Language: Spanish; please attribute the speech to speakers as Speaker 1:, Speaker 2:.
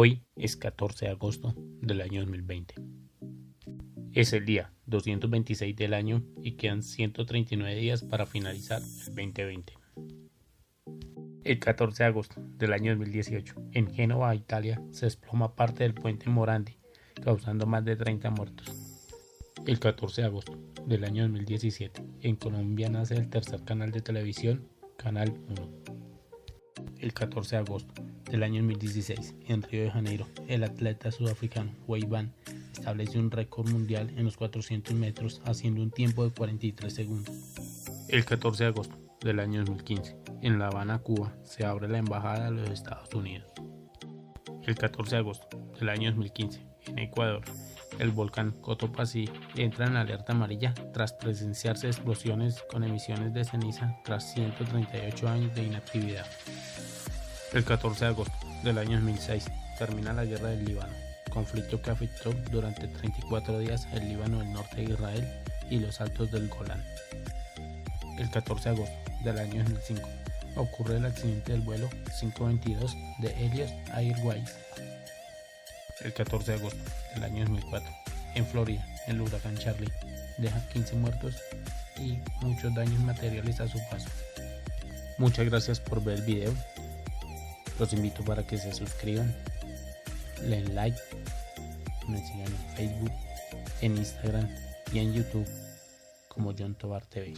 Speaker 1: Hoy es 14 de agosto del año 2020. Es el día 226 del año y quedan 139 días para finalizar el 2020. El 14 de agosto del año 2018, en Génova, Italia, se desploma parte del puente Morandi, causando más de 30 muertos. El 14 de agosto del año 2017, en Colombia nace el tercer canal de televisión, Canal 1. El 14 de agosto del año 2016, en Río de Janeiro, el atleta sudafricano Van estableció un récord mundial en los 400 metros haciendo un tiempo de 43 segundos. El 14 de agosto del año 2015, en La Habana, Cuba, se abre la embajada de los Estados Unidos. El 14 de agosto del año 2015, en Ecuador, el volcán Cotopaxi entra en alerta amarilla tras presenciarse explosiones con emisiones de ceniza tras 138 años de inactividad. El 14 de agosto del año 2006 termina la guerra del Líbano, conflicto que afectó durante 34 días el Líbano del norte de Israel y los altos del Golán. El 14 de agosto del año 2005 ocurre el accidente del vuelo 522 de Helios Airways. El 14 de agosto del año 2004, en Florida, el huracán Charlie deja 15 muertos y muchos daños materiales a su paso. Muchas gracias por ver el video los invito para que se suscriban, le den like, me sigan en Facebook, en Instagram y en YouTube como John Tobar TV.